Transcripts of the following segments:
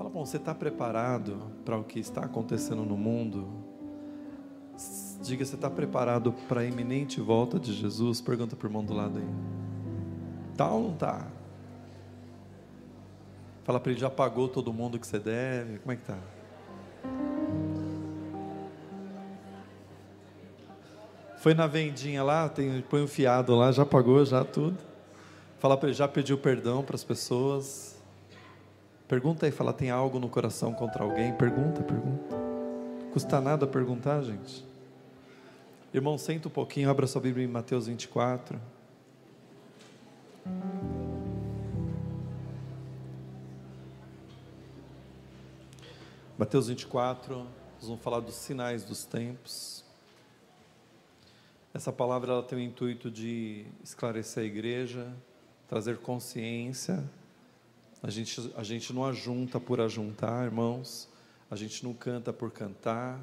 Fala, bom, você está preparado para o que está acontecendo no mundo? Diga, você está preparado para a iminente volta de Jesus? Pergunta para o irmão do lado aí. Tá ou não tá? Fala para ele, já pagou todo mundo que você deve? Como é que tá? Foi na vendinha lá, tem, põe um fiado lá, já pagou, já tudo. Fala para ele, já pediu perdão para as pessoas. Pergunta aí, fala, tem algo no coração contra alguém? Pergunta, pergunta. Custa nada perguntar, gente. Irmão, senta um pouquinho, abra sua Bíblia em Mateus 24. Mateus 24, nós vamos falar dos sinais dos tempos. Essa palavra ela tem o intuito de esclarecer a igreja, trazer consciência. A gente, a gente não ajunta por ajuntar, irmãos. A gente não canta por cantar.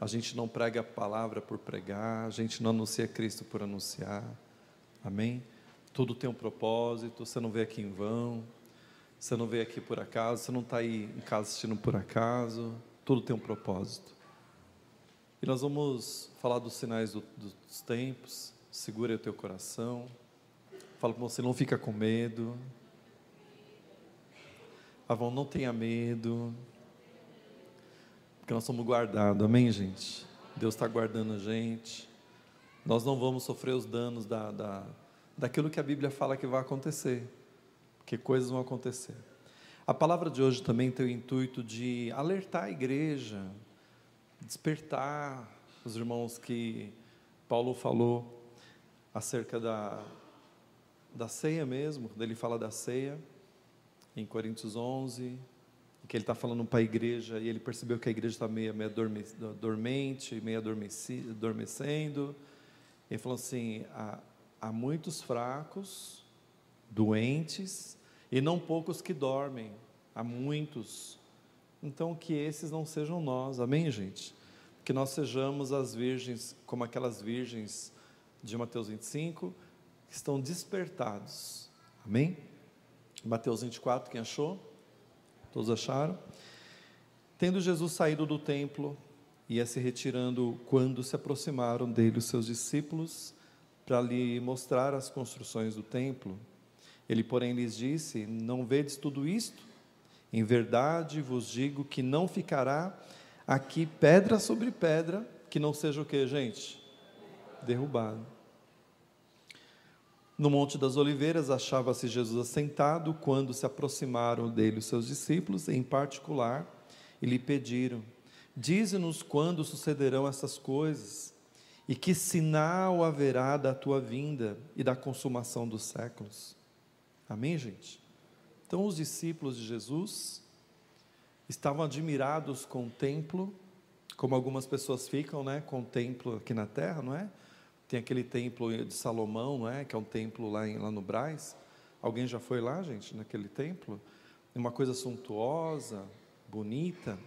A gente não prega a palavra por pregar. A gente não anuncia Cristo por anunciar. Amém? Tudo tem um propósito. Você não veio aqui em vão. Você não veio aqui por acaso, você não está aí em casa assistindo por acaso, tudo tem um propósito. E nós vamos falar dos sinais do, dos tempos, segura o teu coração, fala para você, não fica com medo. Avon, não tenha medo, porque nós somos guardados, amém, gente? Deus está guardando a gente. Nós não vamos sofrer os danos da, da, daquilo que a Bíblia fala que vai acontecer porque coisas vão acontecer. A palavra de hoje também tem o intuito de alertar a igreja, despertar os irmãos que Paulo falou acerca da, da ceia mesmo, quando ele fala da ceia, em Coríntios 11, que ele está falando para a igreja, e ele percebeu que a igreja está meio, meio dormente, meio adormecendo. Ele falou assim: há, há muitos fracos, doentes, e não poucos que dormem, há muitos. Então, que esses não sejam nós, amém, gente? Que nós sejamos as virgens, como aquelas virgens de Mateus 25, que estão despertados, amém? Mateus 24, quem achou? Todos acharam? Tendo Jesus saído do templo, ia se retirando quando se aproximaram dele os seus discípulos para lhe mostrar as construções do templo. Ele, porém, lhes disse: Não vedes tudo isto? Em verdade vos digo que não ficará aqui pedra sobre pedra que não seja o que, gente? Derrubado. No Monte das Oliveiras achava-se Jesus assentado quando se aproximaram dele os seus discípulos, em particular, e lhe pediram: Dize-nos quando sucederão essas coisas e que sinal haverá da tua vinda e da consumação dos séculos. Amém, gente? Então, os discípulos de Jesus estavam admirados com o templo, como algumas pessoas ficam, né, com o templo aqui na terra, não é? Tem aquele templo de Salomão, não é? Que é um templo lá, em, lá no Braz. Alguém já foi lá, gente, naquele templo? Uma coisa suntuosa, bonita.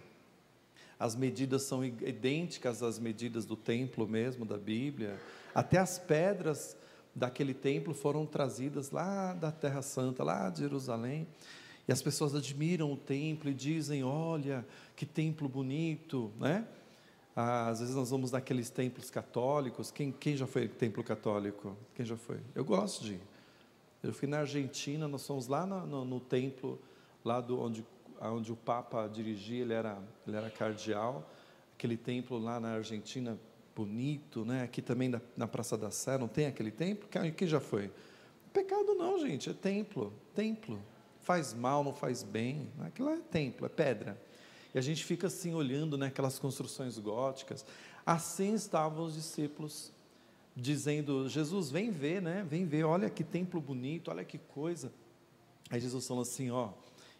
As medidas são idênticas às medidas do templo mesmo, da Bíblia. Até as pedras daquele templo foram trazidas lá da Terra Santa, lá de Jerusalém. E as pessoas admiram o templo e dizem: Olha, que templo bonito, né? Ah, às vezes nós vamos naqueles templos católicos. Quem, quem já foi templo católico? Quem já foi? Eu gosto de ir. Eu fui na Argentina, nós fomos lá no, no, no templo, lá do, onde, onde o Papa dirigia, ele era, ele era cardeal. Aquele templo lá na Argentina, bonito, né? Aqui também na, na Praça da Sé, não tem aquele templo? Quem já foi? Pecado não, gente, é templo, templo. Faz mal, não faz bem. Aquilo é templo, é pedra. E a gente fica assim olhando né, aquelas construções góticas. Assim estavam os discípulos dizendo: Jesus, vem ver, né? Vem ver, olha que templo bonito, olha que coisa. Aí Jesus falou assim: ó,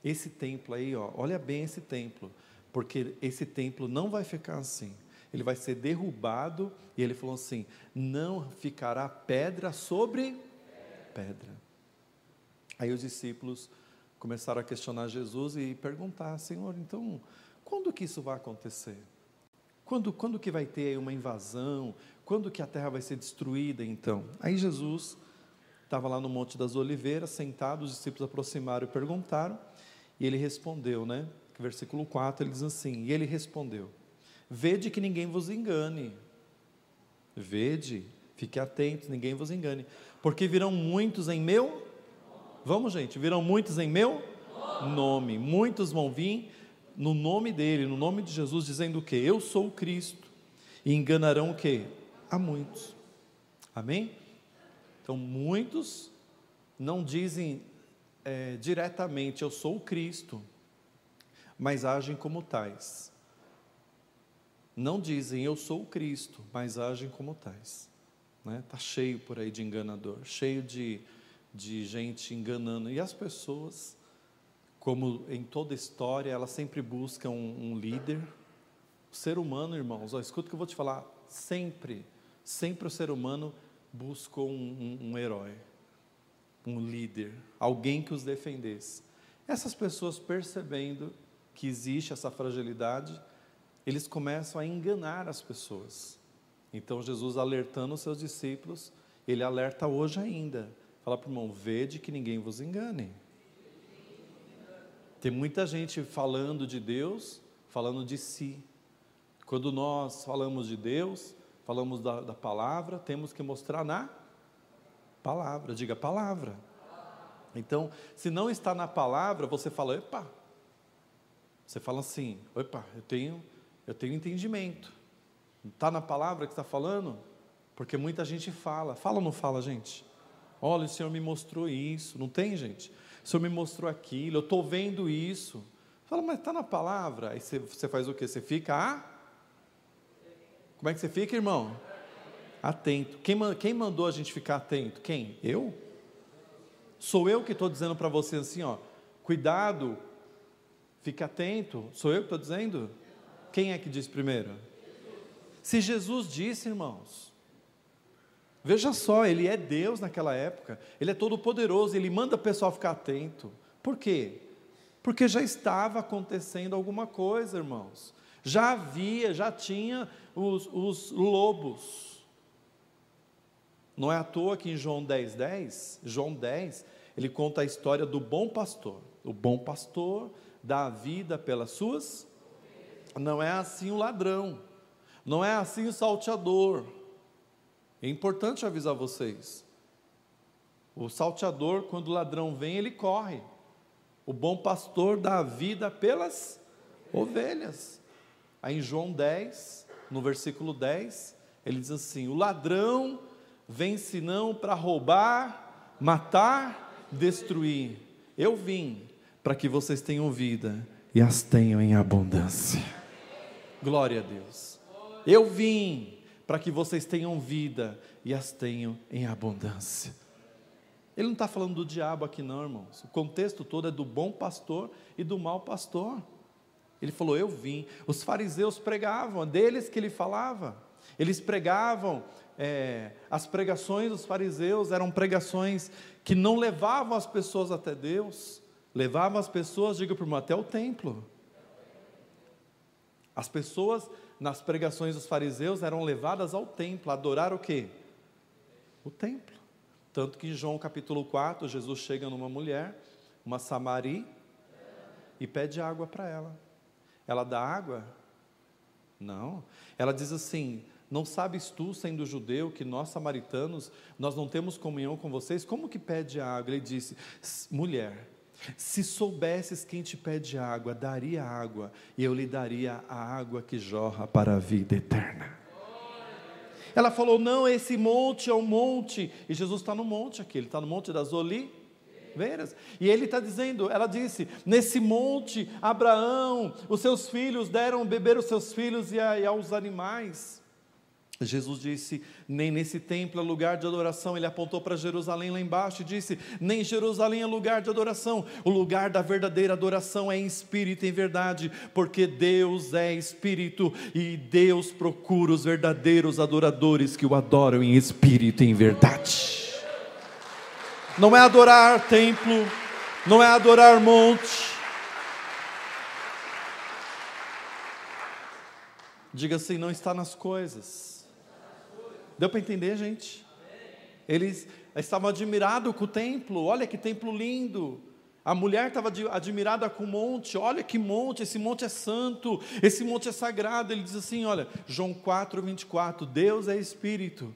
esse templo aí, ó, olha bem esse templo, porque esse templo não vai ficar assim ele vai ser derrubado, e ele falou assim: não ficará pedra sobre pedra. Aí os discípulos começaram a questionar Jesus e perguntar: Senhor, então, quando que isso vai acontecer? Quando, quando que vai ter uma invasão? Quando que a terra vai ser destruída então? Aí Jesus estava lá no Monte das Oliveiras, sentado, os discípulos aproximaram e perguntaram, e ele respondeu, né? versículo 4, ele diz assim: E ele respondeu: Vede que ninguém vos engane. Vede, fique atentos, ninguém vos engane. Porque virão muitos em meu. Vamos, gente, virão muitos em meu nome. Muitos vão vir no nome dele, no nome de Jesus, dizendo o quê? Eu sou o Cristo. E enganarão o quê? A muitos. Amém? Então, muitos não dizem é, diretamente, eu sou o Cristo, mas agem como tais. Não dizem, eu sou o Cristo, mas agem como tais. Está né? Tá cheio por aí de enganador, cheio de, de gente enganando. E as pessoas como em toda história, ela sempre busca um, um líder. O ser humano, irmãos, ó, escuta o que eu vou te falar, sempre, sempre o ser humano buscou um, um, um herói, um líder, alguém que os defendesse. Essas pessoas percebendo que existe essa fragilidade, eles começam a enganar as pessoas. Então Jesus alertando os seus discípulos, ele alerta hoje ainda. Fala para o irmão, vede que ninguém vos engane. Tem muita gente falando de Deus, falando de si. Quando nós falamos de Deus, falamos da, da palavra, temos que mostrar na palavra, diga palavra. Então, se não está na palavra, você fala, epa. Você fala assim, epa, eu tenho, eu tenho entendimento. Está na palavra que está falando? Porque muita gente fala. Fala ou não fala, gente? Olha, o Senhor me mostrou isso. Não tem, gente? O Senhor me mostrou aquilo, eu estou vendo isso. Fala, mas está na palavra. Aí você, você faz o quê? Você fica a. Como é que você fica, irmão? Atento. Quem, quem mandou a gente ficar atento? Quem? Eu? Sou eu que estou dizendo para você assim, ó, cuidado, fique atento. Sou eu que estou dizendo? Quem é que diz primeiro? Se Jesus disse, irmãos, Veja só, ele é Deus naquela época, ele é todo poderoso, ele manda o pessoal ficar atento. Por quê? Porque já estava acontecendo alguma coisa, irmãos. Já havia, já tinha os, os lobos. Não é à toa que em João 10, 10, João 10, ele conta a história do bom pastor. O bom pastor dá a vida pelas suas. Não é assim o ladrão, não é assim o salteador é importante avisar vocês. O salteador, quando o ladrão vem, ele corre. O bom pastor dá a vida pelas ovelhas. Aí em João 10, no versículo 10, ele diz assim: O ladrão vem senão para roubar, matar, destruir. Eu vim para que vocês tenham vida e as tenham em abundância. Glória a Deus. Eu vim para que vocês tenham vida e as tenham em abundância. Ele não está falando do diabo aqui, não, irmãos. O contexto todo é do bom pastor e do mau pastor. Ele falou: Eu vim. Os fariseus pregavam, é deles que ele falava. Eles pregavam, é, as pregações dos fariseus eram pregações que não levavam as pessoas até Deus, levavam as pessoas, diga para irmão, até o templo. As pessoas nas pregações dos fariseus eram levadas ao templo, adorar o quê? O templo. Tanto que em João capítulo 4, Jesus chega numa mulher, uma samari, e pede água para ela. Ela dá água? Não. Ela diz assim: Não sabes tu, sendo judeu, que nós samaritanos, nós não temos comunhão com vocês? Como que pede água? Ele disse: Mulher, se soubesses quem te pede água, daria água, e eu lhe daria a água que jorra para a vida eterna. Ela falou: Não, esse monte é um monte. E Jesus está no monte aqui, ele está no monte das oliveiras. E ele está dizendo: Ela disse, nesse monte, Abraão, os seus filhos deram beber os seus filhos e, a, e aos animais. Jesus disse: nem nesse templo é lugar de adoração. Ele apontou para Jerusalém lá embaixo e disse: nem Jerusalém é lugar de adoração. O lugar da verdadeira adoração é em espírito e em verdade, porque Deus é espírito e Deus procura os verdadeiros adoradores que o adoram em espírito e em verdade. Não é adorar templo, não é adorar monte. Diga assim: não está nas coisas Deu para entender, gente? Eles estavam admirados com o templo, olha que templo lindo. A mulher estava admirada com o monte, olha que monte, esse monte é santo, esse monte é sagrado. Ele diz assim: olha, João 4, 24, Deus é Espírito,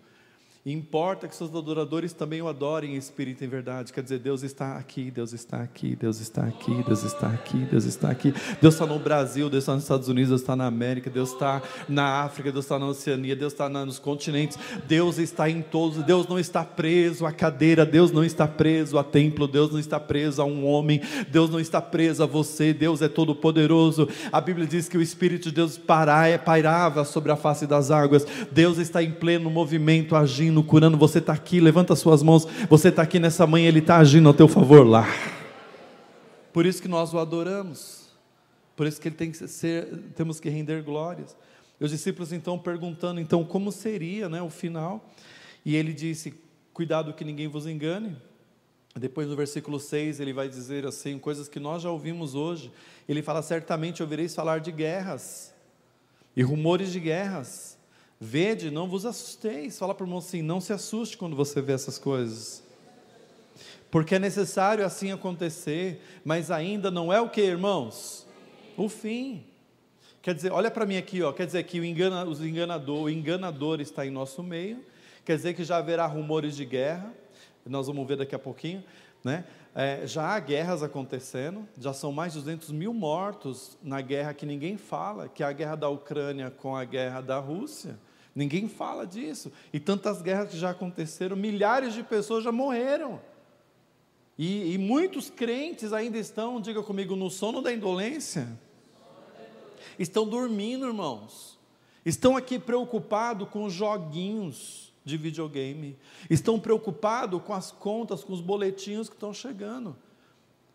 importa que seus adoradores também o adorem em espírito e em verdade. Quer dizer, Deus está aqui, Deus está aqui, Deus está aqui, Deus está aqui, Deus está aqui. Deus está no Brasil, Deus está nos Estados Unidos, Deus está na América, Deus está na África, Deus está na Oceania, Deus está nos continentes. Deus está em todos. Deus não está preso à cadeira, Deus não está preso a templo, Deus não está preso a um homem, Deus não está preso a você. Deus é todo poderoso. A Bíblia diz que o Espírito de Deus pairava sobre a face das águas. Deus está em pleno movimento, agindo curando. Você está aqui, levanta suas mãos. Você está aqui nessa manhã, Ele está agindo ao teu favor lá. Por isso que nós o adoramos. Por isso que ele tem que ser, temos que render glórias. E os discípulos então perguntando, então como seria, né, o final? E ele disse: "Cuidado que ninguém vos engane". Depois no versículo 6 ele vai dizer assim, coisas que nós já ouvimos hoje. Ele fala: "Certamente ouvireis falar de guerras e rumores de guerras". Vede, não vos assusteis. Fala para o irmão assim: não se assuste quando você vê essas coisas. Porque é necessário assim acontecer, mas ainda não é o que, irmãos? O fim. Quer dizer, olha para mim aqui, ó, quer dizer que o, engana, os enganador, o enganador está em nosso meio, quer dizer que já haverá rumores de guerra, nós vamos ver daqui a pouquinho, né? É, já há guerras acontecendo, já são mais de 200 mil mortos na guerra que ninguém fala, que é a guerra da Ucrânia com a guerra da Rússia. Ninguém fala disso. E tantas guerras que já aconteceram, milhares de pessoas já morreram. E, e muitos crentes ainda estão, diga comigo, no sono da indolência. Estão dormindo, irmãos. Estão aqui preocupados com joguinhos de videogame. Estão preocupados com as contas, com os boletinhos que estão chegando.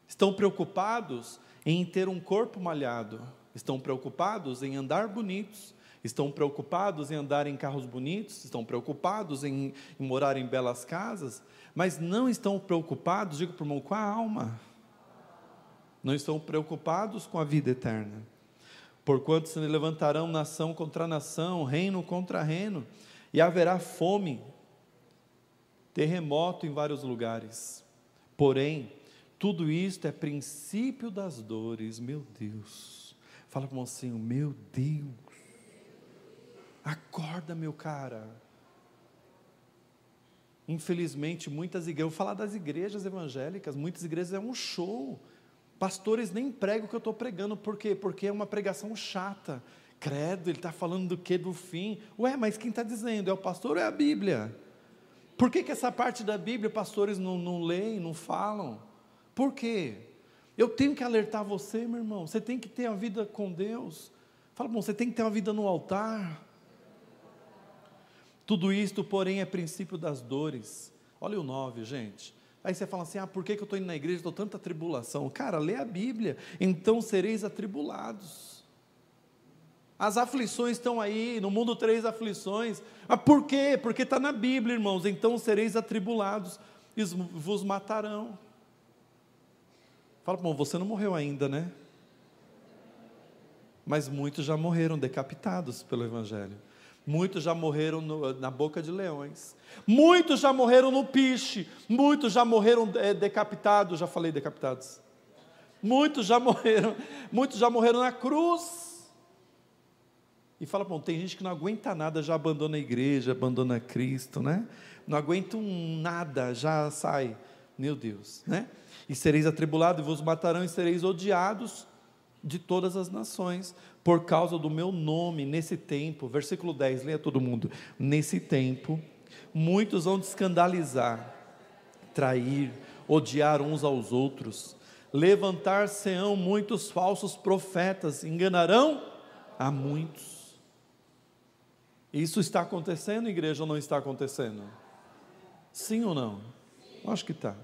Estão preocupados em ter um corpo malhado. Estão preocupados em andar bonitos estão preocupados em andar em carros bonitos, estão preocupados em, em morar em belas casas, mas não estão preocupados, digo para o irmão, com a alma. Não estão preocupados com a vida eterna. Porquanto se levantarão nação contra nação, reino contra reino, e haverá fome, terremoto em vários lugares. Porém, tudo isto é princípio das dores, meu Deus. Fala para o mocinho, meu Deus. Acorda, meu cara. Infelizmente, muitas igrejas, vou falar das igrejas evangélicas, muitas igrejas é um show. Pastores nem pregam o que eu estou pregando, por quê? Porque é uma pregação chata. Credo, ele está falando do que? Do fim. Ué, mas quem está dizendo? É o pastor ou é a Bíblia? Por que, que essa parte da Bíblia pastores não, não leem, não falam? Por quê? Eu tenho que alertar você, meu irmão. Você tem que ter a vida com Deus. Fala, bom, você tem que ter uma vida no altar. Tudo isto, porém, é princípio das dores. Olha o 9, gente. Aí você fala assim: ah, por que, eu estou indo na igreja? Estou tanta tribulação. Cara, lê a Bíblia. Então sereis atribulados. As aflições estão aí, no mundo três aflições. Mas por quê? Porque está na Bíblia, irmãos. Então sereis atribulados e vos matarão. Fala, bom, você não morreu ainda, né? Mas muitos já morreram decapitados pelo Evangelho. Muitos já morreram no, na boca de leões. Muitos já morreram no piche. Muitos já morreram é, decapitados. Já falei decapitados. Muitos já morreram. Muitos já morreram na cruz. E fala, bom, tem gente que não aguenta nada, já abandona a igreja, abandona Cristo, né? Não aguenta um nada, já sai. Meu Deus, né? E sereis atribulados, e vos matarão, e sereis odiados de todas as nações, por causa do meu nome, nesse tempo, versículo 10, leia todo mundo. Nesse tempo, muitos vão te escandalizar, trair, odiar uns aos outros, levantar-se-ão muitos falsos profetas, enganarão a muitos. Isso está acontecendo, igreja, ou não está acontecendo? Sim ou não? Acho que está.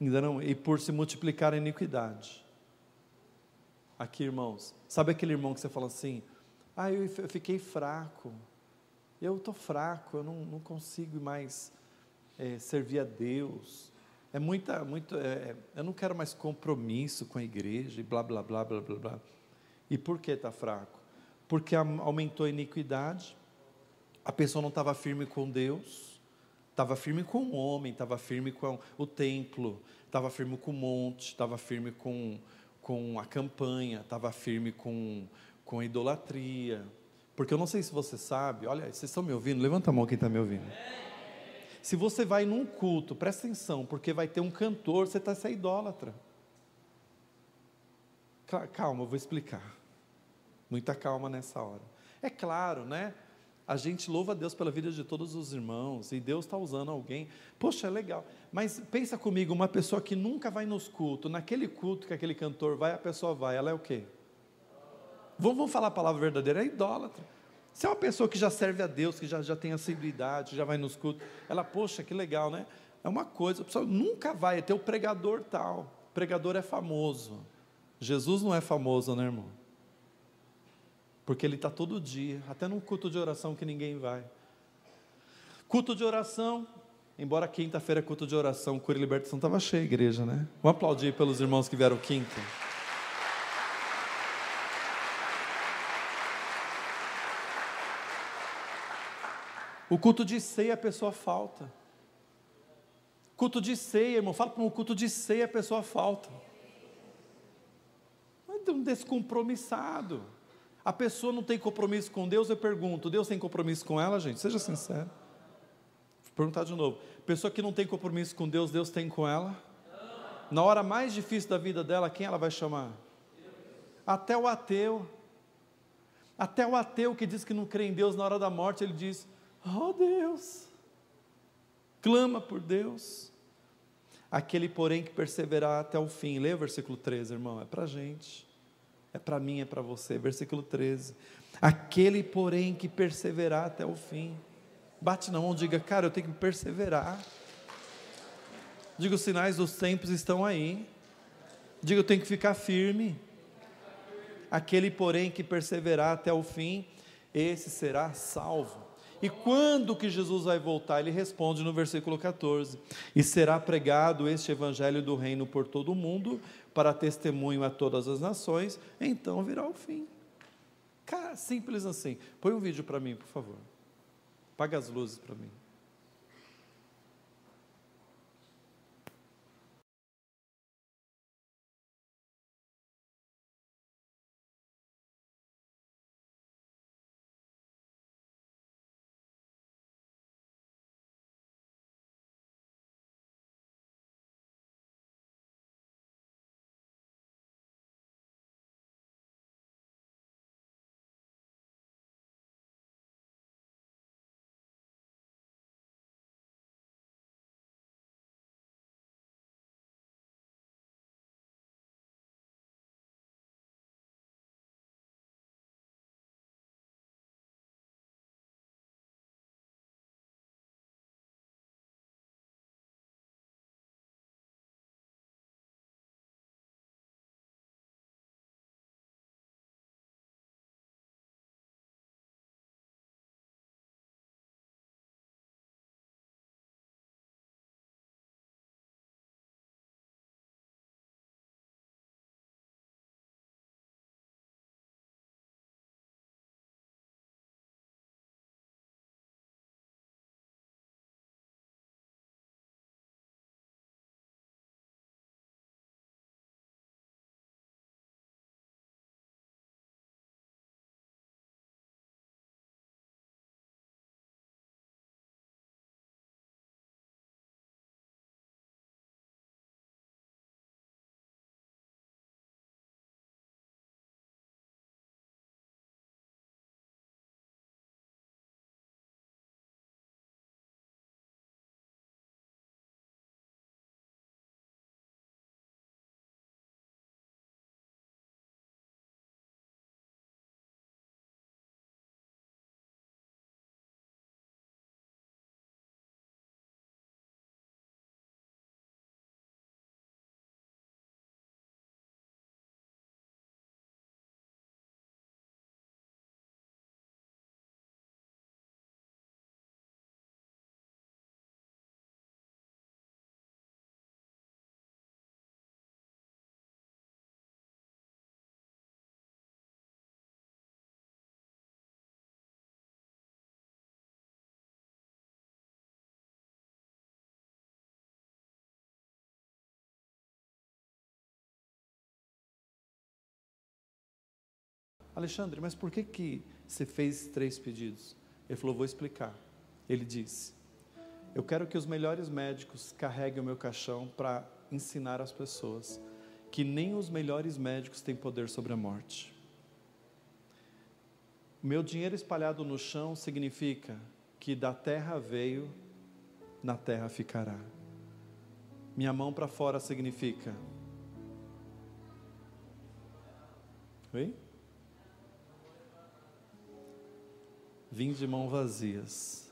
Enganarão, e por se multiplicar a iniquidade aqui, irmãos. Sabe aquele irmão que você fala assim: ah, eu fiquei fraco, eu estou fraco, eu não, não consigo mais é, servir a Deus. É muita, muito, é, eu não quero mais compromisso com a igreja e blá, blá, blá, blá, blá, blá. E por que está fraco? Porque aumentou a iniquidade, a pessoa não estava firme com Deus, Estava firme com o homem, estava firme com o templo, estava firme com o monte, estava firme com, com a campanha, estava firme com, com a idolatria. Porque eu não sei se você sabe, olha, vocês estão me ouvindo? Levanta a mão quem está me ouvindo. Se você vai num culto, presta atenção, porque vai ter um cantor, você está sendo idólatra. Calma, eu vou explicar. Muita calma nessa hora. É claro, né? A gente louva a Deus pela vida de todos os irmãos e Deus está usando alguém. Poxa, é legal. Mas pensa comigo, uma pessoa que nunca vai nos cultos, naquele culto que aquele cantor vai, a pessoa vai, ela é o quê? Vamos, vamos falar a palavra verdadeira, é idólatra. Se é uma pessoa que já serve a Deus, que já, já tem assiduidade, já vai nos cultos, ela, poxa, que legal, né? É uma coisa, a pessoa nunca vai, é ter o pregador tal. O pregador é famoso. Jesus não é famoso, né, irmão? Porque ele está todo dia, até num culto de oração que ninguém vai. Culto de oração, embora quinta-feira é culto de oração, cura e libertação estava cheia a igreja, né? Vamos aplaudir pelos irmãos que vieram quinta. O culto de ceia a pessoa falta. Culto de ceia, irmão, fala para um culto de ceia a pessoa falta. É um descompromissado. A pessoa não tem compromisso com Deus, eu pergunto: Deus tem compromisso com ela, gente? Seja sincero. Vou perguntar de novo: pessoa que não tem compromisso com Deus, Deus tem com ela? Na hora mais difícil da vida dela, quem ela vai chamar? Até o ateu. Até o ateu que diz que não crê em Deus na hora da morte, ele diz: Oh Deus, clama por Deus. Aquele, porém, que perseverar até o fim. Lê o versículo 13, irmão, é para gente é para mim, é para você. Versículo 13. Aquele, porém, que perseverar até o fim. Bate na mão, diga, cara, eu tenho que perseverar. Diga, os sinais dos tempos estão aí. Diga, eu tenho que ficar firme. Aquele, porém, que perseverar até o fim, esse será salvo. E quando que Jesus vai voltar? Ele responde no versículo 14: E será pregado este evangelho do reino por todo o mundo, para testemunho a todas as nações, então virá o fim. Cara, simples assim. Põe um vídeo para mim, por favor. Paga as luzes para mim. Alexandre, mas por que, que você fez três pedidos? Ele falou: Vou explicar. Ele disse: Eu quero que os melhores médicos carreguem o meu caixão para ensinar as pessoas que nem os melhores médicos têm poder sobre a morte. Meu dinheiro espalhado no chão significa que da terra veio, na terra ficará. Minha mão para fora significa. Oi? Vim de mãos vazias,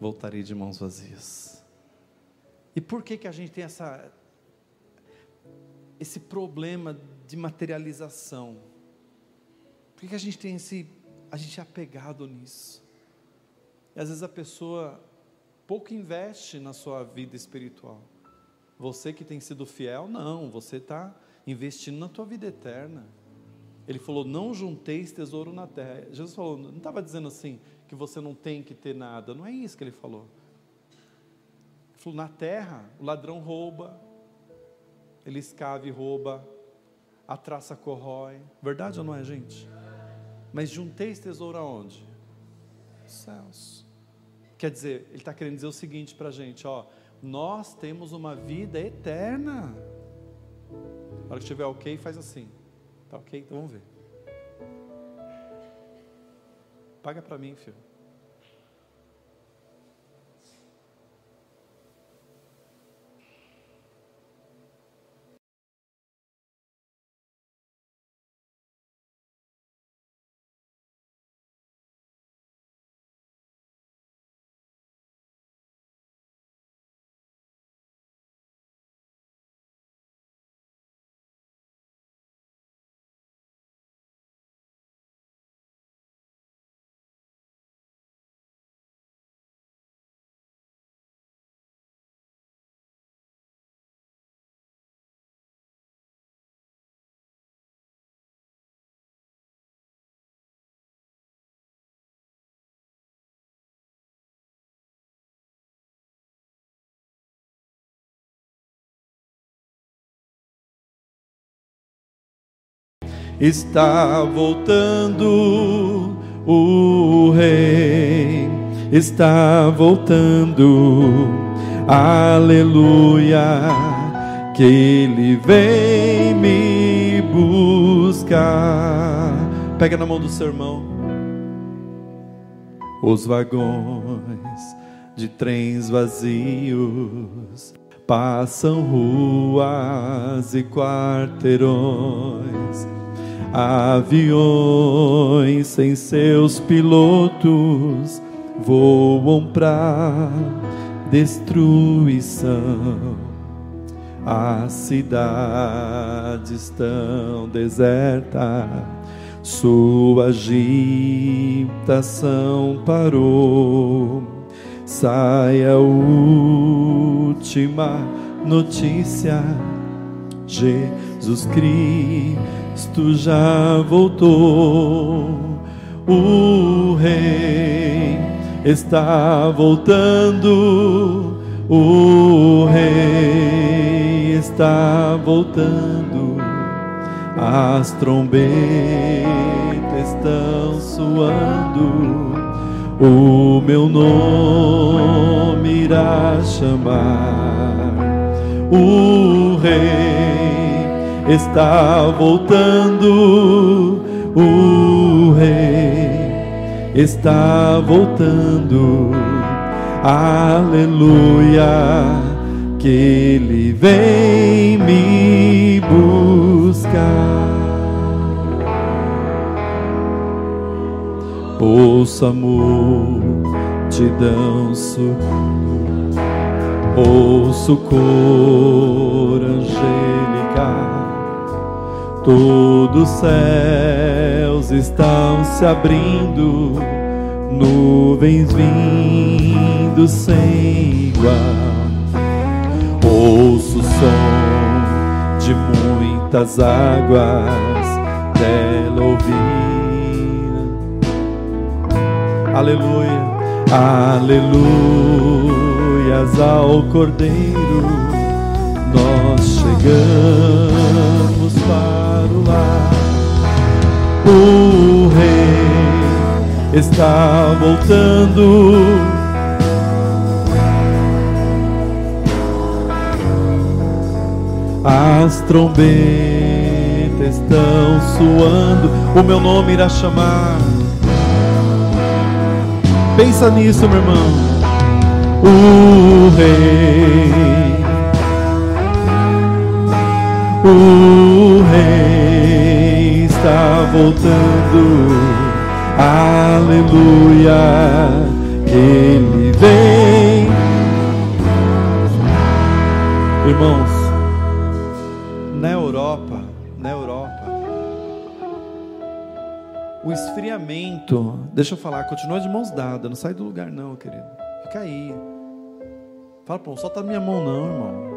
voltarei de mãos vazias. E por que que a gente tem essa esse problema de materialização? Por que, que a gente tem esse a gente é apegado nisso? E às vezes a pessoa pouco investe na sua vida espiritual. Você que tem sido fiel, não, você está investindo na tua vida eterna. Ele falou: Não junteis tesouro na terra. Jesus falou, não estava dizendo assim que você não tem que ter nada. Não é isso que ele falou. Ele falou: Na terra, o ladrão rouba, ele escava e rouba, a traça corrói. Verdade ou não é, gente? Mas junteis tesouro aonde? Céus. Quer dizer, ele está querendo dizer o seguinte para a gente: ó, nós temos uma vida eterna. Na hora que estiver ok, faz assim. Tá ok? Então vamos ver. Paga para mim, filho. Está voltando o rei. Está voltando. Aleluia. Que ele vem me buscar. Pega na mão do seu irmão. Os vagões de trens vazios passam ruas e quarteirões Aviões sem seus pilotos voam para destruição. As cidades estão desertas, sua agitação parou. Sai a última notícia: Jesus Cristo Cristo já voltou, o Rei está voltando, o Rei está voltando, as trombetas estão soando, o meu nome irá chamar, o Rei está voltando, o Rei. Está voltando, aleluia, que Ele vem me buscar. Ouça a multidão ouço o cor angelical Todos os céus estão se abrindo, nuvens vindo sem igual. Ouço o som de muitas águas dela ouvir. Aleluia, aleluias ao Cordeiro, nós chegamos para o lar. está voltando. As trombetas estão soando, o meu nome irá chamar. Pensa nisso, meu irmão. O rei, o rei está voltando. Aleluia, ele vem. Irmãos, na Europa, na Europa, o esfriamento, deixa eu falar, continua de mãos dadas, não sai do lugar não, querido. Fica aí. Fala, pô, solta a minha mão não, irmão.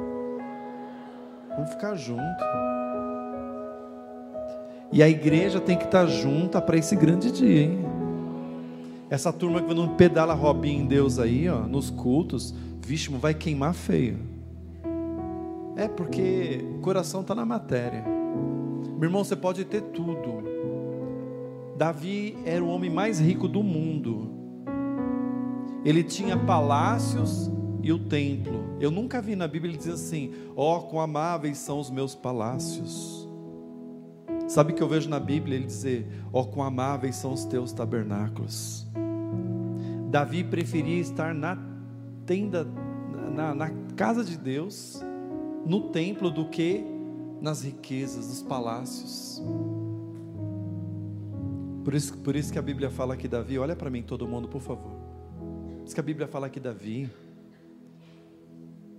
Vamos ficar junto. E a igreja tem que estar junta para esse grande dia, hein? Essa turma que não pedala robinho em Deus aí, ó, nos cultos, vixe, vai queimar feio. É porque o coração está na matéria. Meu irmão, você pode ter tudo. Davi era o homem mais rico do mundo. Ele tinha palácios e o templo. Eu nunca vi na Bíblia ele dizer assim: Ó, oh, quão amáveis são os meus palácios. Sabe que eu vejo na Bíblia? Ele dizer: Ó, oh, quão amáveis são os teus tabernáculos. Davi preferia estar na tenda, na, na casa de Deus, no templo, do que nas riquezas, nos palácios. Por isso, por isso que a Bíblia fala que Davi, olha para mim todo mundo, por favor. Por isso que a Bíblia fala que Davi,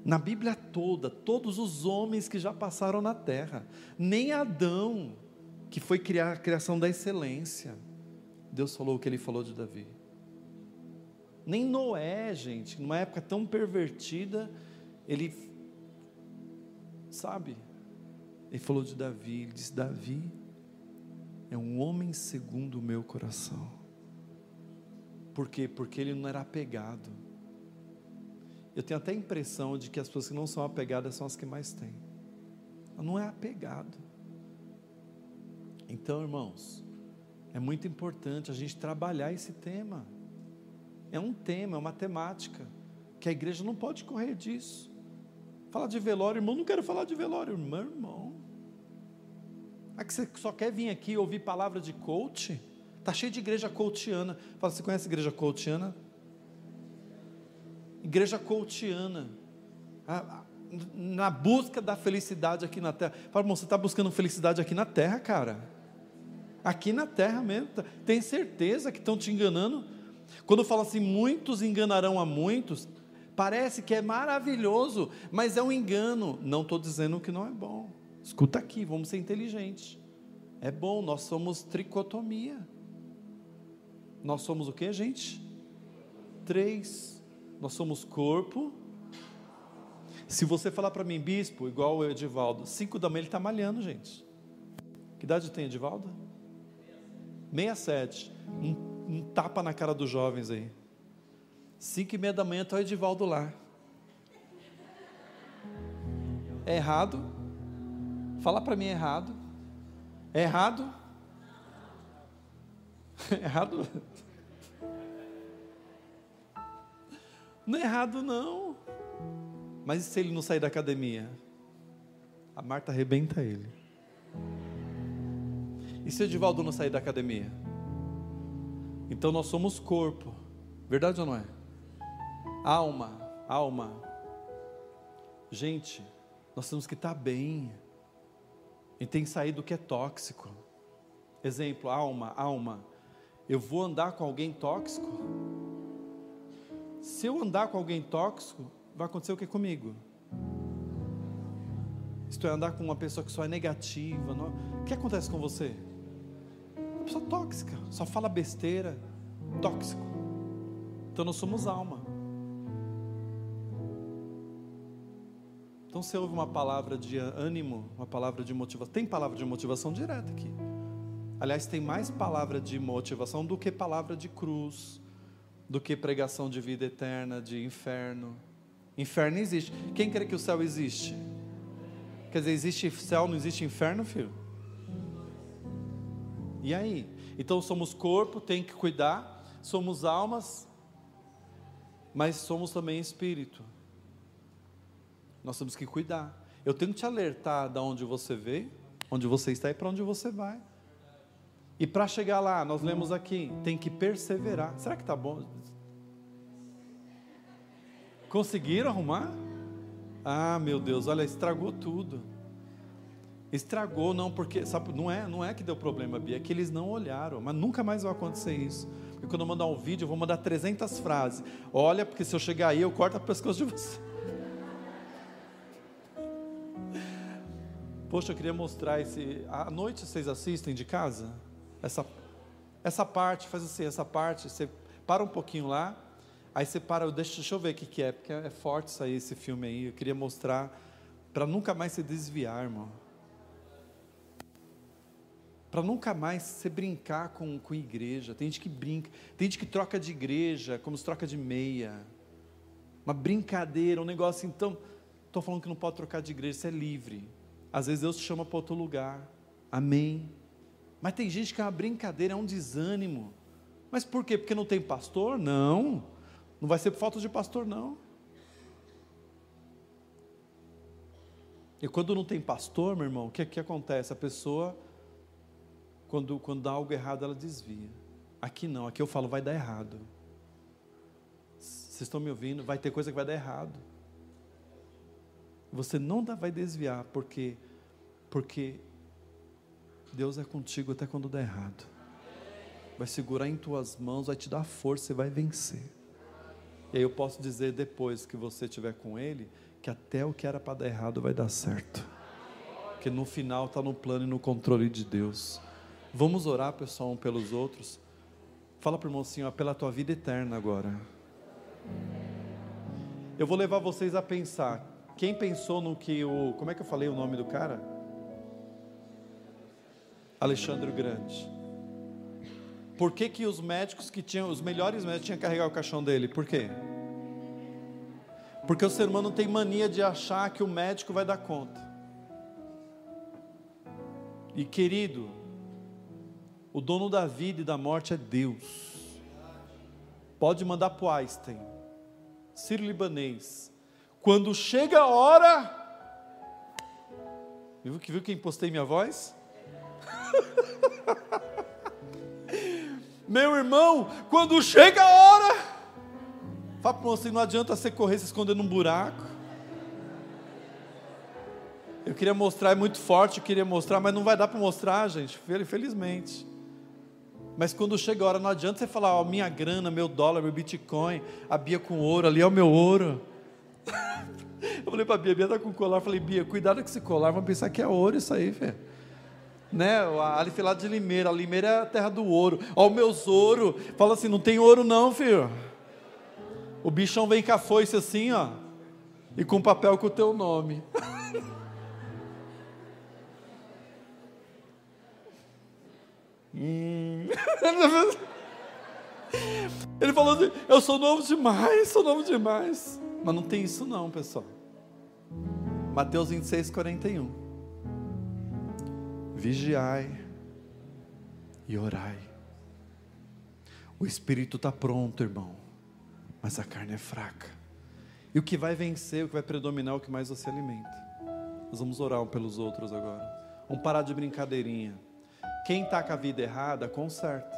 na Bíblia toda, todos os homens que já passaram na terra, nem Adão, que foi criar a criação da excelência, Deus falou o que ele falou de Davi. Nem Noé, gente, numa época tão pervertida, ele, sabe, ele falou de Davi, ele disse: Davi é um homem segundo o meu coração. Por quê? Porque ele não era apegado. Eu tenho até a impressão de que as pessoas que não são apegadas são as que mais têm. Não é apegado. Então, irmãos, é muito importante a gente trabalhar esse tema. É um tema, é uma temática, que a igreja não pode correr disso. Fala de velório, irmão, não quero falar de velório, meu irmão. É que você só quer vir aqui ouvir palavra de coach? Tá cheio de igreja coachiana. Fala, você conhece igreja coachiana? Igreja coachiana. Na busca da felicidade aqui na terra. Fala, irmão, você está buscando felicidade aqui na terra, cara. Aqui na terra mesmo. Tem certeza que estão te enganando? Quando fala assim, muitos enganarão a muitos, parece que é maravilhoso, mas é um engano. Não estou dizendo que não é bom. Escuta aqui, vamos ser inteligentes. É bom, nós somos tricotomia. Nós somos o que, gente? Três. Nós somos corpo. Se você falar para mim, bispo, igual o Edivaldo, cinco da manhã ele está malhando, gente. Que idade tem, Edivaldo? 67. Um, um tapa na cara dos jovens aí. Cinco e meia da manhã está o Edivaldo lá. É errado? Fala para mim errado. É errado? errado? Não é errado, não. Mas e se ele não sair da academia? A Marta arrebenta ele. E se o Edivaldo não sair da academia? Então nós somos corpo. Verdade ou não é? Alma, alma. Gente, nós temos que estar bem. E tem que sair do que é tóxico. Exemplo, alma, alma. Eu vou andar com alguém tóxico? Se eu andar com alguém tóxico, vai acontecer o que comigo? Se tu andar com uma pessoa que só é negativa, não... o que acontece com você? Uma pessoa tóxica, só fala besteira, tóxico. Então nós somos alma. Então você ouve uma palavra de ânimo, uma palavra de motivação. Tem palavra de motivação direta aqui. Aliás, tem mais palavra de motivação do que palavra de cruz, do que pregação de vida eterna, de inferno. Inferno existe. Quem crê que o céu existe? Quer dizer, existe céu, não existe inferno, filho? E aí? Então somos corpo, tem que cuidar. somos almas, mas somos também espírito. Nós temos que cuidar. Eu tenho que te alertar de onde você veio, onde você está e para onde você vai. E para chegar lá, nós lemos aqui, tem que perseverar. Será que está bom? Conseguiram arrumar? Ah, meu Deus, olha, estragou tudo. Estragou, não, porque, sabe, não é, não é que deu problema, Bia, é que eles não olharam, mas nunca mais vai acontecer isso. Porque quando eu mandar um vídeo, eu vou mandar 300 frases. Olha, porque se eu chegar aí, eu corto a pescoço de você. Poxa, eu queria mostrar esse. À noite vocês assistem de casa? Essa, essa parte, faz assim, essa parte, você para um pouquinho lá, aí você para, deixa, deixa eu ver o que, que é, porque é forte isso aí, esse filme aí. Eu queria mostrar para nunca mais se desviar, irmão. Para nunca mais você brincar com, com igreja. Tem gente que brinca, tem gente que troca de igreja, como se troca de meia. Uma brincadeira, um negócio. Então, estou falando que não pode trocar de igreja, você é livre. Às vezes Deus te chama para outro lugar. Amém. Mas tem gente que é uma brincadeira, é um desânimo. Mas por quê? Porque não tem pastor? Não. Não vai ser por falta de pastor, não. E quando não tem pastor, meu irmão, o que, que acontece? A pessoa, quando, quando dá algo errado, ela desvia. Aqui não, aqui eu falo, vai dar errado. Vocês estão me ouvindo? Vai ter coisa que vai dar errado. Você não vai desviar, porque, porque Deus é contigo até quando der errado. Vai segurar em tuas mãos, vai te dar força e vai vencer. E aí eu posso dizer depois que você estiver com Ele, que até o que era para dar errado vai dar certo. Porque no final está no plano e no controle de Deus. Vamos orar, pessoal, um pelos outros. Fala para o irmão assim, pela tua vida eterna agora. Eu vou levar vocês a pensar. Quem pensou no que o. Como é que eu falei o nome do cara? Alexandre Grande. Por que, que os médicos que tinham, os melhores médicos tinham que carregar o caixão dele? Por quê? Porque o ser humano tem mania de achar que o médico vai dar conta. E querido, o dono da vida e da morte é Deus. Pode mandar para o Einstein, Ciro Libanês. Quando chega a hora. Viu, viu quem postei minha voz? Meu irmão, quando chega a hora, fala para você, não adianta você correr se esconder num buraco. Eu queria mostrar, é muito forte, eu queria mostrar, mas não vai dar para mostrar, gente, felizmente. Mas quando chega a hora, não adianta você falar, ó, minha grana, meu dólar, meu Bitcoin, a Bia com ouro, ali é o meu ouro. eu falei para a Bia, Bia está com colar, eu falei, Bia, cuidado com esse colar, vamos pensar que é ouro isso aí, velho né? Alif lá de Limeira, a Limeira é a terra do ouro. Ó, o meus ouro. Fala assim: não tem ouro, não, filho. O bichão vem com a foice assim, ó, e com papel com o teu nome. hum. Ele falou assim: Eu sou novo demais, sou novo demais. Mas não tem isso, não, pessoal. Mateus 26, 41 vigiai e orai. O espírito está pronto, irmão, mas a carne é fraca. E o que vai vencer, o que vai predominar, é o que mais você alimenta. Nós vamos orar um pelos outros agora. Vamos parar de brincadeirinha. Quem está com a vida errada, conserta.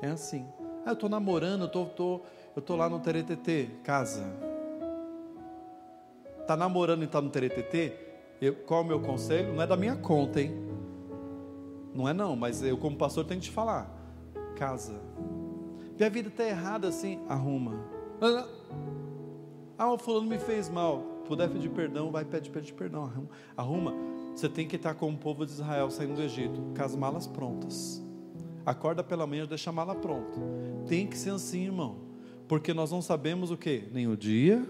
É assim. Ah, eu estou namorando, eu tô, tô, eu tô lá no TRTT, casa. Está namorando e está no TRTT? Eu, qual é o meu conselho? Não é da minha conta, hein? Não é não, mas eu como pastor tenho que te falar. Casa. Minha vida está errada assim, arruma. Ah, o fulano me fez mal. Puder pedir perdão, vai pedir, pedir perdão. Arruma. arruma. Você tem que estar com o povo de Israel saindo do Egito, com as malas prontas. Acorda pela manhã, deixa a mala pronta. Tem que ser assim, irmão. Porque nós não sabemos o que? Nem o dia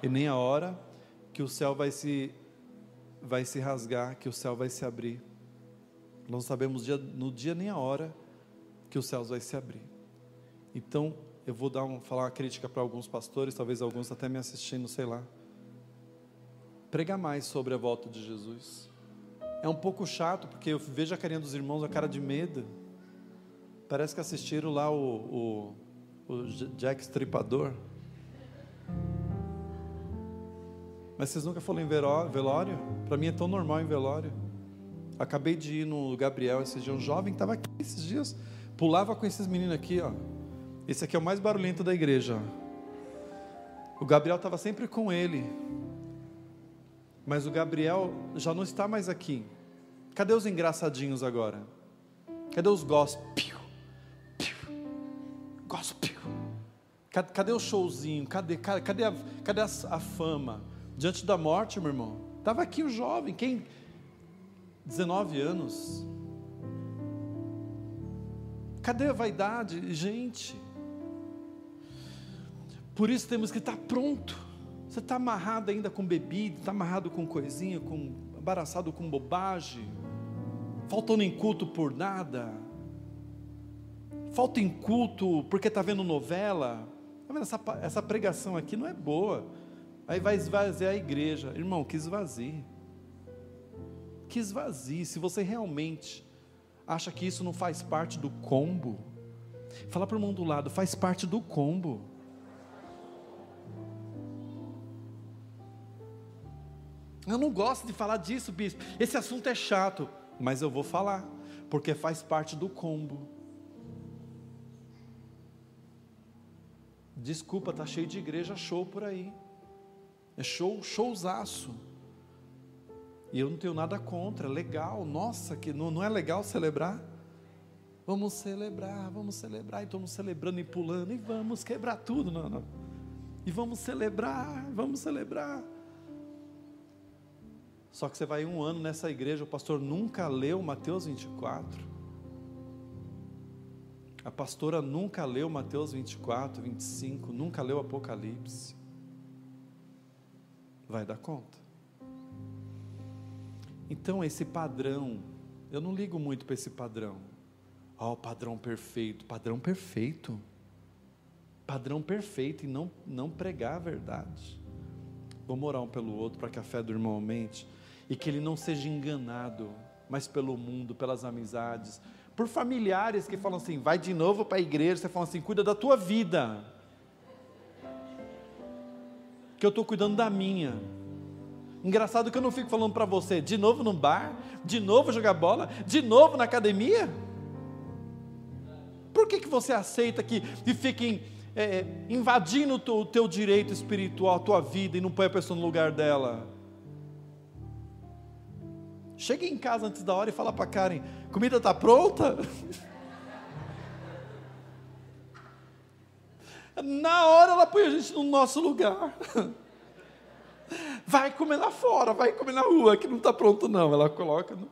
e nem a hora que o céu vai se vai se rasgar, que o céu vai se abrir. Não sabemos dia, no dia nem a hora que os céus vai se abrir. Então, eu vou dar um, falar uma crítica para alguns pastores, talvez alguns até me assistindo, sei lá. Prega mais sobre a volta de Jesus. É um pouco chato, porque eu vejo a carinha dos irmãos, a cara de medo. Parece que assistiram lá o, o, o Jack Stripador. Mas vocês nunca foram em velório? Para mim é tão normal em velório. Acabei de ir no Gabriel esses dias, um jovem estava aqui esses dias, pulava com esses meninos aqui, ó. Esse aqui é o mais barulhento da igreja. O Gabriel estava sempre com ele. Mas o Gabriel já não está mais aqui. Cadê os engraçadinhos agora? Cadê os gospel? Gospel. Cadê o showzinho? Cadê, cadê, a, cadê a, a fama? Diante da morte, meu irmão. Estava aqui o jovem, quem? 19 anos. Cadê a vaidade? Gente. Por isso temos que estar pronto. Você está amarrado ainda com bebida, está amarrado com coisinha, com embaraçado com bobagem, faltando em culto por nada, falta em culto porque está vendo novela. Tá vendo essa, essa pregação aqui não é boa. Aí vai esvaziar a igreja. Irmão, que esvazie. Que esvazie. Se você realmente acha que isso não faz parte do combo, fala para o mundo do lado, faz parte do combo. Eu não gosto de falar disso, bispo. Esse assunto é chato, mas eu vou falar, porque faz parte do combo. Desculpa, tá cheio de igreja show por aí. É show, showzaço. E eu não tenho nada contra, legal, nossa, que não, não é legal celebrar? Vamos celebrar, vamos celebrar, e estamos celebrando e pulando, e vamos quebrar tudo, não, não. E vamos celebrar, vamos celebrar. Só que você vai um ano nessa igreja, o pastor nunca leu Mateus 24. A pastora nunca leu Mateus 24, 25, nunca leu Apocalipse vai dar conta. Então, esse padrão, eu não ligo muito para esse padrão. Ó, oh, padrão perfeito, padrão perfeito. Padrão perfeito e não, não pregar a verdade. Vamos orar um pelo outro para que a fé do irmão aumente e que ele não seja enganado, mas pelo mundo, pelas amizades, por familiares que falam assim: vai de novo para a igreja, você fala assim: cuida da tua vida que eu estou cuidando da minha. Engraçado que eu não fico falando para você, de novo no bar, de novo jogar bola, de novo na academia. Por que, que você aceita que, que fiquem é, invadindo o teu, o teu direito espiritual, a tua vida, e não põe a pessoa no lugar dela? Chega em casa antes da hora e fala para Karen: comida está pronta? Na hora ela põe a gente no nosso lugar. Vai comer lá fora, vai comer na rua, que não está pronto não. Ela coloca. No...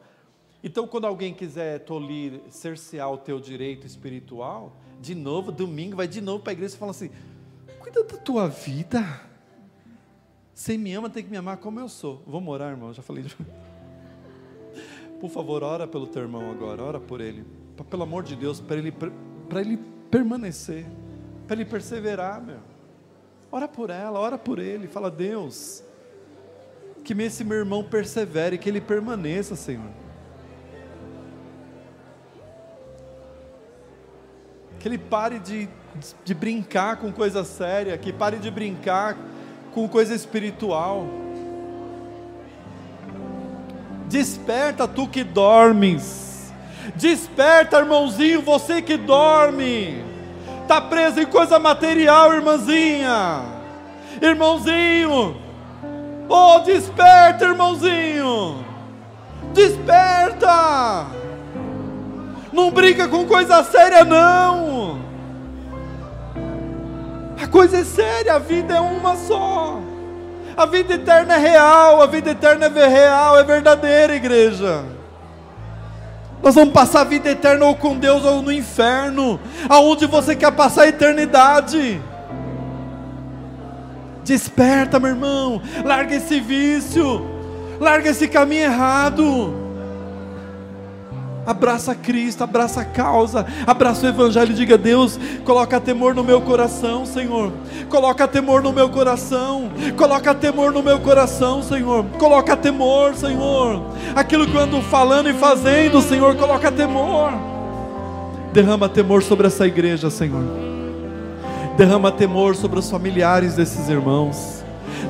Então, quando alguém quiser tolir, cercear o teu direito espiritual, de novo, domingo, vai de novo para a igreja e fala assim: cuida da tua vida. Você me ama, tem que me amar como eu sou. Vamos orar, irmão. Já falei. Por favor, ora pelo teu irmão agora, ora por ele. Pelo amor de Deus, para ele, para ele permanecer para ele perseverar, meu. Ora por ela, ora por ele, fala, Deus, que esse meu irmão persevere, que ele permaneça, Senhor. Que ele pare de, de brincar com coisa séria, que pare de brincar com coisa espiritual. Desperta tu que dormes. Desperta, irmãozinho, você que dorme está preso em coisa material, irmãzinha. Irmãozinho, oh, desperta, irmãozinho. Desperta. Não brinca com coisa séria, não. A coisa é séria, a vida é uma só. A vida eterna é real, a vida eterna é real, é verdadeira, igreja. Nós vamos passar a vida eterna ou com Deus ou no inferno, aonde você quer passar a eternidade. Desperta, meu irmão, larga esse vício, larga esse caminho errado abraça Cristo, abraça a causa, abraça o Evangelho e diga: Deus, coloca temor no meu coração, Senhor. Coloca temor no meu coração, coloca temor no meu coração, Senhor. Coloca temor, Senhor. Aquilo que eu ando falando e fazendo, Senhor, coloca temor. Derrama temor sobre essa igreja, Senhor. Derrama temor sobre os familiares desses irmãos.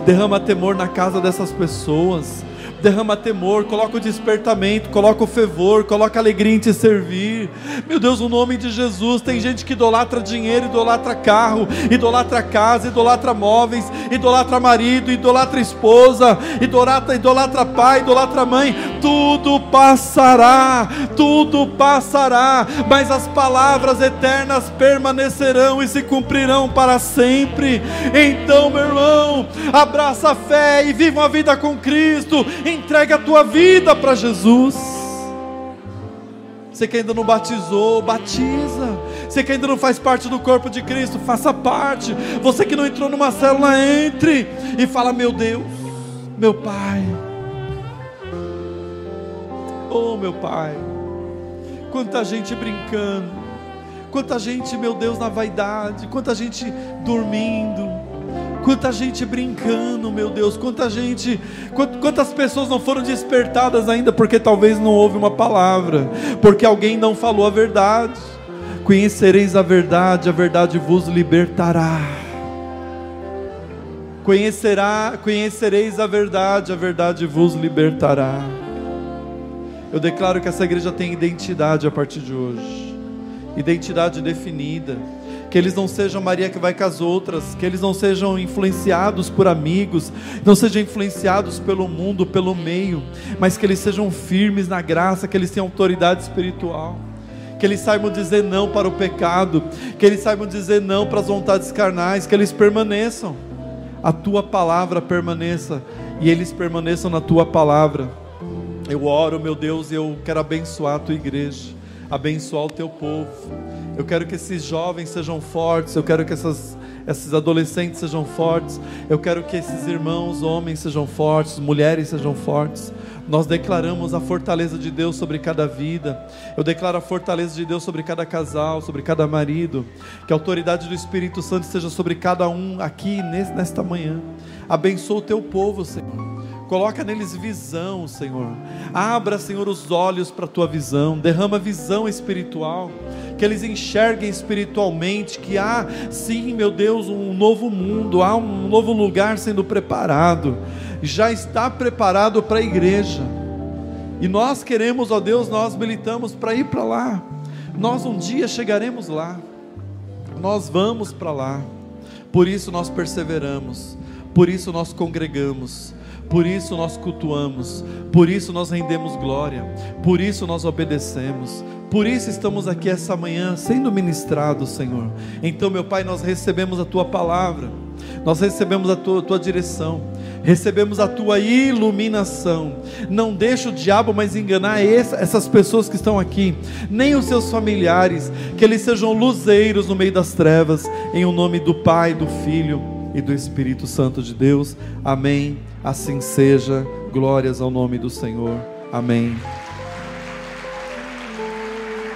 Derrama temor na casa dessas pessoas derrama temor, coloca o despertamento, coloca o fervor, coloca alegria em te servir. Meu Deus, o nome de Jesus, tem gente que idolatra dinheiro, idolatra carro, idolatra casa, idolatra móveis, idolatra marido, idolatra esposa, idolatra, idolatra pai, idolatra mãe, tudo passará, tudo passará, mas as palavras eternas permanecerão e se cumprirão para sempre. Então, meu irmão, abraça a fé e viva uma vida com Cristo entregue a tua vida para Jesus. Você que ainda não batizou, batiza. Você que ainda não faz parte do corpo de Cristo, faça parte. Você que não entrou numa célula, entre e fala: Meu Deus, meu Pai. Oh, meu Pai. Quanta gente brincando. Quanta gente, meu Deus, na vaidade. Quanta gente dormindo Quanta gente brincando, meu Deus, quanta gente, quantas pessoas não foram despertadas ainda porque talvez não houve uma palavra, porque alguém não falou a verdade. Conhecereis a verdade, a verdade vos libertará. Conhecerá, conhecereis a verdade, a verdade vos libertará. Eu declaro que essa igreja tem identidade a partir de hoje. Identidade definida que eles não sejam Maria que vai com as outras, que eles não sejam influenciados por amigos, não sejam influenciados pelo mundo, pelo meio, mas que eles sejam firmes na graça, que eles tenham autoridade espiritual. Que eles saibam dizer não para o pecado, que eles saibam dizer não para as vontades carnais, que eles permaneçam, a tua palavra permaneça e eles permaneçam na tua palavra. Eu oro, meu Deus, e eu quero abençoar a tua igreja, abençoar o teu povo. Eu quero que esses jovens sejam fortes, eu quero que essas, esses adolescentes sejam fortes, eu quero que esses irmãos, homens, sejam fortes, mulheres sejam fortes. Nós declaramos a fortaleza de Deus sobre cada vida. Eu declaro a fortaleza de Deus sobre cada casal, sobre cada marido. Que a autoridade do Espírito Santo seja sobre cada um aqui nesta manhã. Abençoa o teu povo, Senhor. Coloca neles visão, Senhor. Abra, Senhor, os olhos para a tua visão. Derrama visão espiritual. Que eles enxerguem espiritualmente que há, sim, meu Deus, um novo mundo, há um novo lugar sendo preparado. Já está preparado para a igreja. E nós queremos, ó Deus, nós militamos para ir para lá. Nós um dia chegaremos lá. Nós vamos para lá. Por isso nós perseveramos. Por isso nós congregamos por isso nós cultuamos, por isso nós rendemos glória, por isso nós obedecemos, por isso estamos aqui essa manhã sendo ministrados, Senhor. Então, meu Pai, nós recebemos a tua palavra, nós recebemos a tua, a tua direção, recebemos a tua iluminação. Não deixa o diabo mais enganar essas pessoas que estão aqui, nem os seus familiares, que eles sejam luzeiros no meio das trevas, em o nome do Pai, do Filho e do Espírito Santo de Deus. Amém. Assim seja. Glórias ao nome do Senhor. Amém.